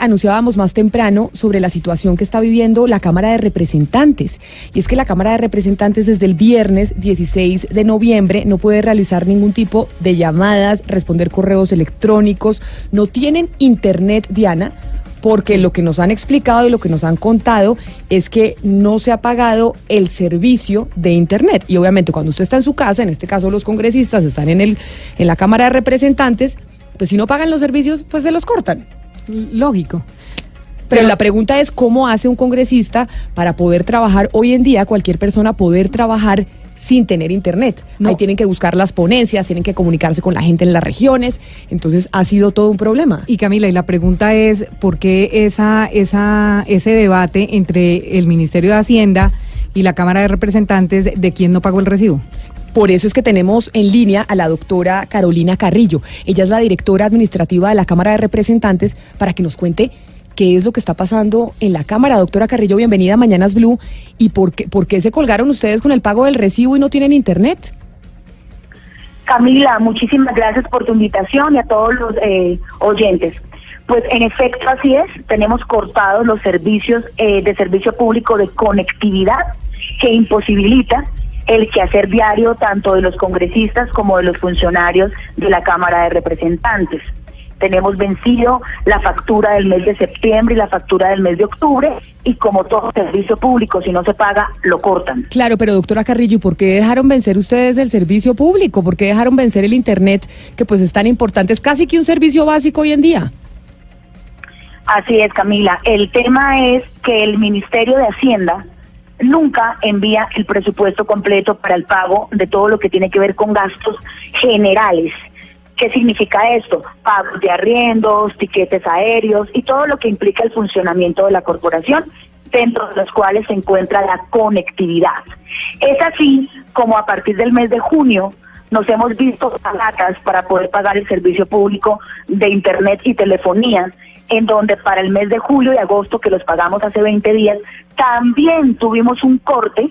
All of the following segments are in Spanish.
Anunciábamos más temprano sobre la situación que está viviendo la Cámara de Representantes. Y es que la Cámara de Representantes desde el viernes 16 de noviembre no puede realizar ningún tipo de llamadas, responder correos electrónicos. No tienen internet, Diana porque lo que nos han explicado y lo que nos han contado es que no se ha pagado el servicio de Internet. Y obviamente cuando usted está en su casa, en este caso los congresistas están en, el, en la Cámara de Representantes, pues si no pagan los servicios, pues se los cortan. Lógico. Pero, la pregunta es cómo hace un congresista para poder trabajar hoy en día, cualquier persona poder trabajar sin tener internet. Ahí tienen que buscar las ponencias, tienen que comunicarse con la gente en las regiones. Entonces ha sido todo un problema. Y Camila, y la pregunta es, ¿por qué esa, esa, ese debate entre el Ministerio de Hacienda y la Cámara de Representantes de quién no pagó el recibo? Por eso es que tenemos en línea a la doctora Carolina Carrillo. Ella es la directora administrativa de la Cámara de Representantes para que nos cuente qué es lo que está pasando en la Cámara. Doctora Carrillo, bienvenida a Mañanas Blue. ¿Y por qué, por qué se colgaron ustedes con el pago del recibo y no tienen internet? Camila, muchísimas gracias por tu invitación y a todos los eh, oyentes. Pues en efecto así es, tenemos cortados los servicios eh, de servicio público de conectividad que imposibilita el quehacer diario tanto de los congresistas como de los funcionarios de la Cámara de Representantes tenemos vencido la factura del mes de septiembre y la factura del mes de octubre y como todo servicio público, si no se paga, lo cortan. Claro, pero doctora Carrillo, ¿por qué dejaron vencer ustedes el servicio público? ¿Por qué dejaron vencer el Internet, que pues es tan importante? Es casi que un servicio básico hoy en día. Así es, Camila. El tema es que el Ministerio de Hacienda nunca envía el presupuesto completo para el pago de todo lo que tiene que ver con gastos generales ¿Qué significa esto? Pagos de arriendos, tiquetes aéreos y todo lo que implica el funcionamiento de la corporación, dentro de los cuales se encuentra la conectividad. Es así como a partir del mes de junio nos hemos visto palatas para poder pagar el servicio público de Internet y telefonía, en donde para el mes de julio y agosto, que los pagamos hace 20 días, también tuvimos un corte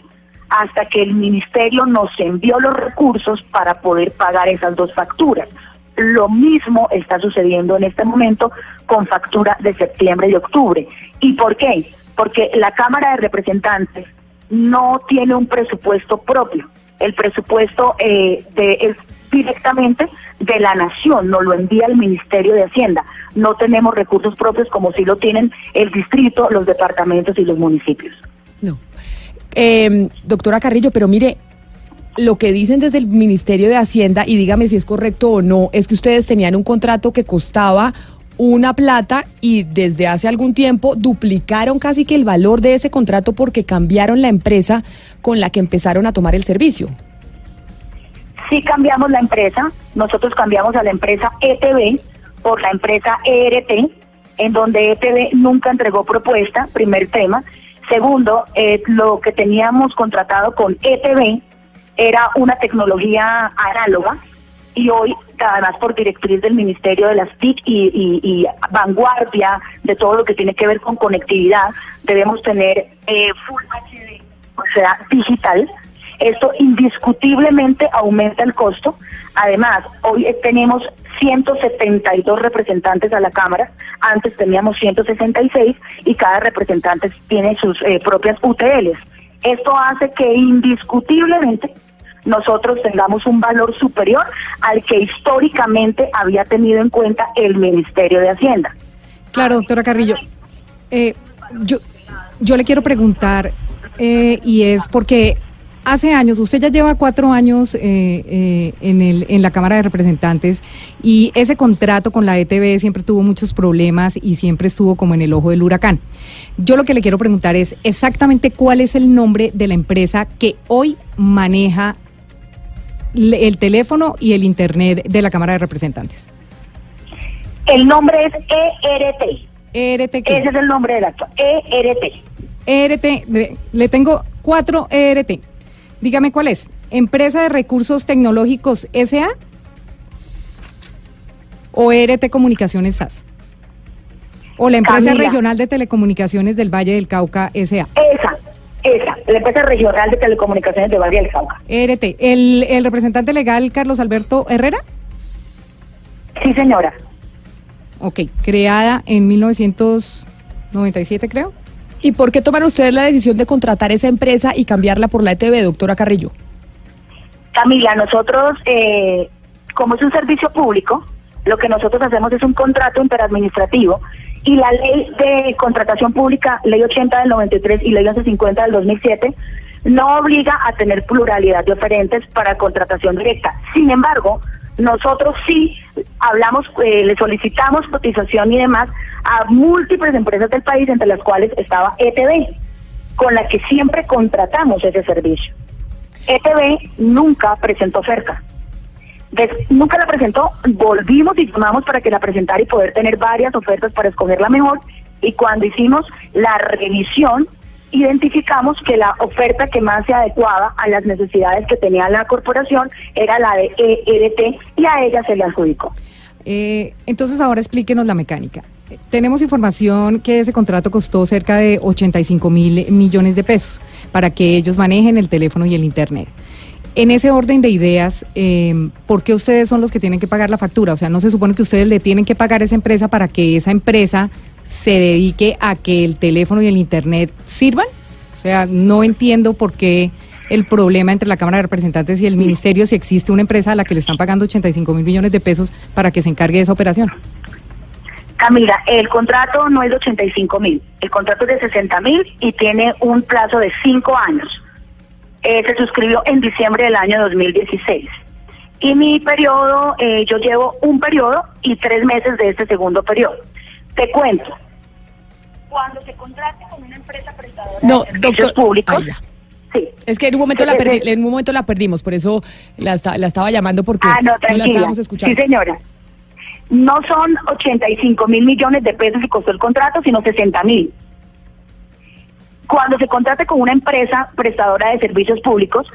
hasta que el ministerio nos envió los recursos para poder pagar esas dos facturas. Lo mismo está sucediendo en este momento con factura de septiembre y octubre. ¿Y por qué? Porque la Cámara de Representantes no tiene un presupuesto propio. El presupuesto eh, de, directamente de la nación, nos lo envía el Ministerio de Hacienda. No tenemos recursos propios como si lo tienen el distrito, los departamentos y los municipios. No. Eh, doctora Carrillo, pero mire, lo que dicen desde el Ministerio de Hacienda, y dígame si es correcto o no, es que ustedes tenían un contrato que costaba una plata y desde hace algún tiempo duplicaron casi que el valor de ese contrato porque cambiaron la empresa con la que empezaron a tomar el servicio. Sí cambiamos la empresa, nosotros cambiamos a la empresa ETV por la empresa ERT, en donde ETV nunca entregó propuesta, primer tema. Segundo, eh, lo que teníamos contratado con ETV era una tecnología análoga y hoy, además por directriz del Ministerio de las TIC y, vanguardia de todo lo que tiene que ver con conectividad, debemos tener eh, Full HD, o sea, digital. Esto indiscutiblemente aumenta el costo. Además, hoy tenemos 172 representantes a la Cámara, antes teníamos 166 y cada representante tiene sus eh, propias UTLs. Esto hace que indiscutiblemente nosotros tengamos un valor superior al que históricamente había tenido en cuenta el Ministerio de Hacienda. Claro, doctora Carrillo. Eh, yo, yo le quiero preguntar, eh, y es porque hace años, usted ya lleva cuatro años eh, en, el, en la Cámara de Representantes y ese contrato con la ETB siempre tuvo muchos problemas y siempre estuvo como en el ojo del huracán. Yo lo que le quiero preguntar es exactamente cuál es el nombre de la empresa que hoy maneja el teléfono y el internet de la Cámara de Representantes? El nombre es ERT, ERT, ¿qué? Ese es el nombre del acto. ERT. ERT, le tengo cuatro ERT. Dígame cuál es. Empresa de Recursos Tecnológicos SA o ERT Comunicaciones SAS. O la empresa Camila. regional de telecomunicaciones del Valle del Cauca SA. Esa, esa, la empresa regional de telecomunicaciones de Valle del Cauca. ERT. ¿El, el representante legal Carlos Alberto Herrera? Sí, señora. Ok, creada en 1997 creo. ¿Y por qué toman ustedes la decisión de contratar esa empresa y cambiarla por la ETV, doctora Carrillo? Camila, nosotros, eh, como es un servicio público, lo que nosotros hacemos es un contrato interadministrativo y la ley de contratación pública, ley 80 del 93 y ley 1150 del 2007, no obliga a tener pluralidad de oferentes para contratación directa. Sin embargo, nosotros sí hablamos, eh, le solicitamos cotización y demás a múltiples empresas del país, entre las cuales estaba ETV, con la que siempre contratamos ese servicio. ETV nunca presentó oferta. Nunca la presentó, volvimos y llamamos para que la presentara y poder tener varias ofertas para escoger la mejor. Y cuando hicimos la revisión, identificamos que la oferta que más se adecuaba a las necesidades que tenía la corporación era la de ERT y a ella se le adjudicó. Eh, entonces ahora explíquenos la mecánica. Tenemos información que ese contrato costó cerca de 85 mil millones de pesos para que ellos manejen el teléfono y el Internet. En ese orden de ideas, eh, ¿por qué ustedes son los que tienen que pagar la factura? O sea, ¿no se supone que ustedes le tienen que pagar a esa empresa para que esa empresa se dedique a que el teléfono y el Internet sirvan? O sea, no entiendo por qué el problema entre la Cámara de Representantes y el Ministerio si existe una empresa a la que le están pagando 85 mil millones de pesos para que se encargue de esa operación. Camila, el contrato no es de 85 mil, el contrato es de 60 mil y tiene un plazo de cinco años. Eh, se suscribió en diciembre del año 2016. Y mi periodo, eh, yo llevo un periodo y tres meses de este segundo periodo. Te cuento. Cuando se contrate con una empresa prestadora No, de servicios doctor- públicos, Ay, sí. Es que en un momento la Ese- perdí, ese- en un momento la perdimos, por eso la, esta- la estaba llamando porque Ah, no, la estábamos escuchando. Sí, señora. No son 85 mil millones de pesos que costó el contrato, sino 60 mil. Cuando se contrate con una empresa prestadora de servicios públicos,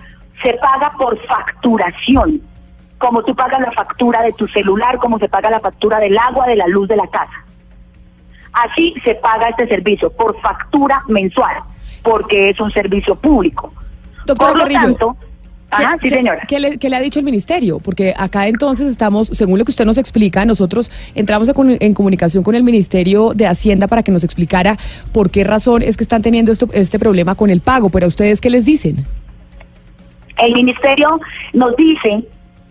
se paga por facturación, como tú pagas la factura de tu celular, como se paga la factura del agua, de la luz de la casa. Así se paga este servicio, por factura mensual, porque es un servicio público. Doctora por lo Carrillo, tanto, ajá, sí ¿Qué- señora. ¿qué le, qué le ha dicho el ministerio? Porque acá entonces estamos, según lo que usted nos explica, nosotros entramos en comunicación con el Ministerio de Hacienda para que nos explicara por qué razón es que están teniendo esto, este problema con el pago. Pero a ustedes, ¿qué les dicen? El ministerio nos dice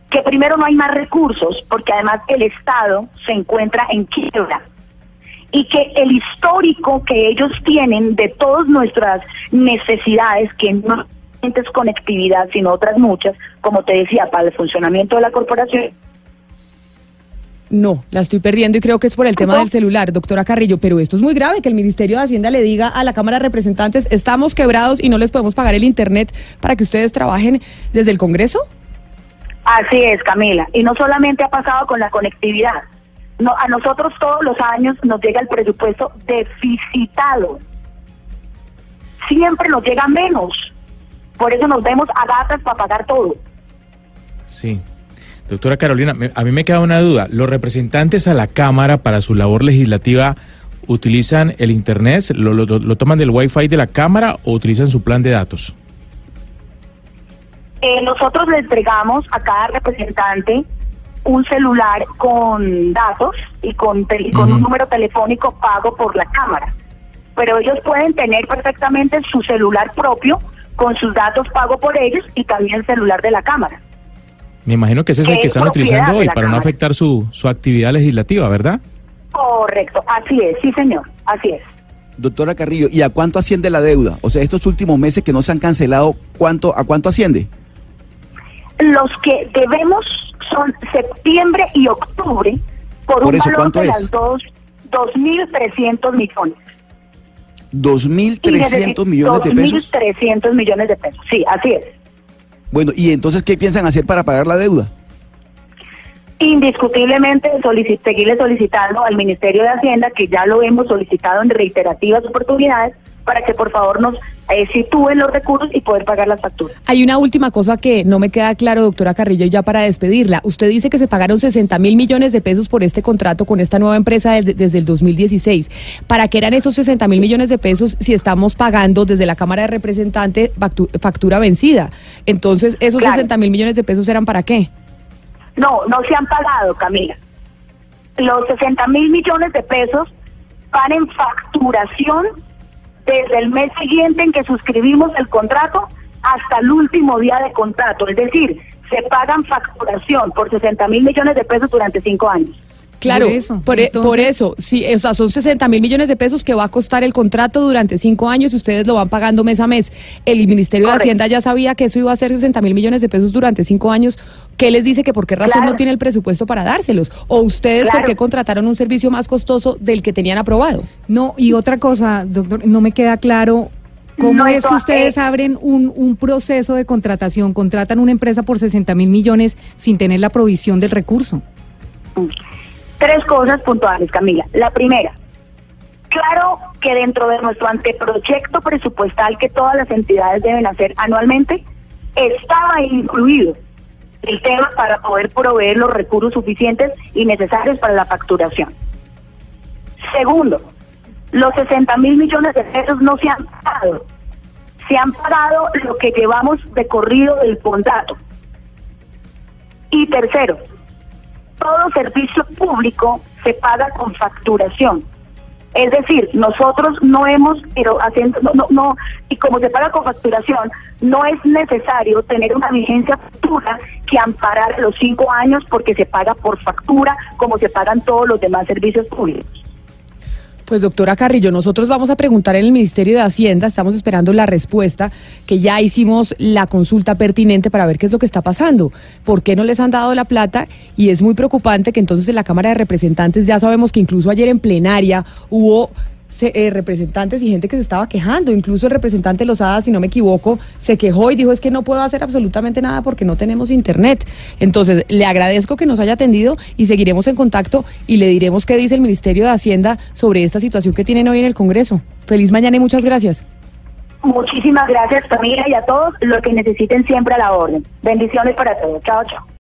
que primero no hay más recursos porque además el Estado se encuentra en quiebra y que el histórico que ellos tienen de todas nuestras necesidades, que no solamente es conectividad, sino otras muchas, como te decía, para el funcionamiento de la corporación, No, la estoy perdiendo y creo que es por el tema del celular, doctora Carrillo. Pero esto es muy grave, que el Ministerio de Hacienda le diga a la Cámara de Representantes, estamos quebrados y no les podemos pagar el Internet para que ustedes trabajen desde el Congreso. Así es, Camila. Y no solamente ha pasado con la conectividad. No, a nosotros todos los años nos llega el presupuesto deficitado. Siempre nos llega menos. Por eso nos vemos a gatas para pagar todo. Sí. Doctora Carolina, me- a mí me queda una duda. ¿Los representantes a la Cámara para su labor legislativa utilizan el Internet? ¿Lo, lo- lo toman del Wi-Fi de la Cámara o utilizan su plan de datos? Eh, nosotros le entregamos a cada representante un celular con datos y con, tel- y con un número telefónico pago por la cámara. Pero ellos pueden tener perfectamente su celular propio con sus datos pago por ellos y también el celular de la cámara. Me imagino que ese es el Es que están utilizando hoy para no afectar su, su actividad legislativa, ¿verdad? Correcto, así es, sí señor, así es. Doctora Carrillo, ¿y a cuánto asciende la deuda? O sea, estos últimos meses que no se han cancelado, ¿cuánto, ¿a cuánto asciende? Los que debemos son septiembre y octubre por, Por un eso, valor ¿cuánto de es? las dos, 2.300 millones. Y 2.300 millones de pesos. 2.300 millones de pesos, sí, así es. Bueno, ¿y entonces qué piensan hacer para pagar la deuda? indiscutiblemente seguirle solicitando al Ministerio de Hacienda, que ya lo hemos solicitado en reiterativas oportunidades, para que por favor nos eh, sitúen los recursos y poder pagar las facturas. Hay una última cosa que no me queda claro, doctora Carrillo, y ya para despedirla. Usted dice que se pagaron 60 mil millones de pesos por este contrato con esta nueva empresa desde, desde el 2016. ¿Para qué eran esos 60 mil millones de pesos si estamos pagando desde la Cámara de Representantes factu- factura vencida? Entonces, ¿esos Claro. 60 mil millones de pesos eran para qué? No, no se han pagado, Camila. Los 60 mil millones de pesos van en facturación desde el mes siguiente en que suscribimos el contrato hasta el último día de contrato. Es decir, se pagan facturación por 60 mil millones de pesos durante cinco años. Claro, Por eso, por, e- entonces- por eso, sí, o sea, son 60 mil millones de pesos que va a costar el contrato durante cinco años y ustedes lo van pagando mes a mes. El Ministerio de. Hacienda ya sabía que eso iba a ser 60 mil millones de pesos durante cinco años. ¿Qué les dice que por qué razón Claro. no tiene el presupuesto para dárselos? ¿O ustedes por qué contrataron un servicio más costoso del que tenían aprobado? No, y otra cosa, doctor, no me queda claro cómo No, es que ustedes eh, abren un, un proceso de contratación, contratan una empresa por 60 mil millones sin tener la provisión del recurso. Tres cosas puntuales, Camila. La primera, claro que dentro de nuestro anteproyecto presupuestal que todas las entidades deben hacer anualmente, estaba incluido el tema para poder proveer los recursos suficientes y necesarios para la facturación. Segundo, los 60 mil millones de pesos no se han pagado. Se han pagado lo que llevamos de corrido del contrato. Y tercero, todo servicio público se paga con facturación. Es decir, nosotros no hemos, pero haciendo, no, no, no, y como se paga con facturación, no es necesario tener una vigencia futura que amparar los cinco años porque se paga por factura, como se pagan todos los demás servicios públicos. Pues doctora Carrillo, nosotros vamos a preguntar en el Ministerio de Hacienda, estamos esperando la respuesta, que ya hicimos la consulta pertinente para ver qué es lo que está pasando, por qué no les han dado la plata y es muy preocupante que entonces en la Cámara de Representantes ya sabemos que incluso ayer en plenaria hubo se- eh, representantes y gente que se estaba quejando, incluso el representante Lozada, si no me equivoco, se quejó y dijo es que no puedo hacer absolutamente nada porque no tenemos internet. Entonces, le agradezco que nos haya atendido y seguiremos en contacto y le diremos qué dice el Ministerio de Hacienda sobre esta situación que tienen hoy en el Congreso. Feliz mañana y muchas gracias. Muchísimas gracias, familia, y a todos los que necesiten siempre a la orden. Bendiciones para todos. Chao, chao.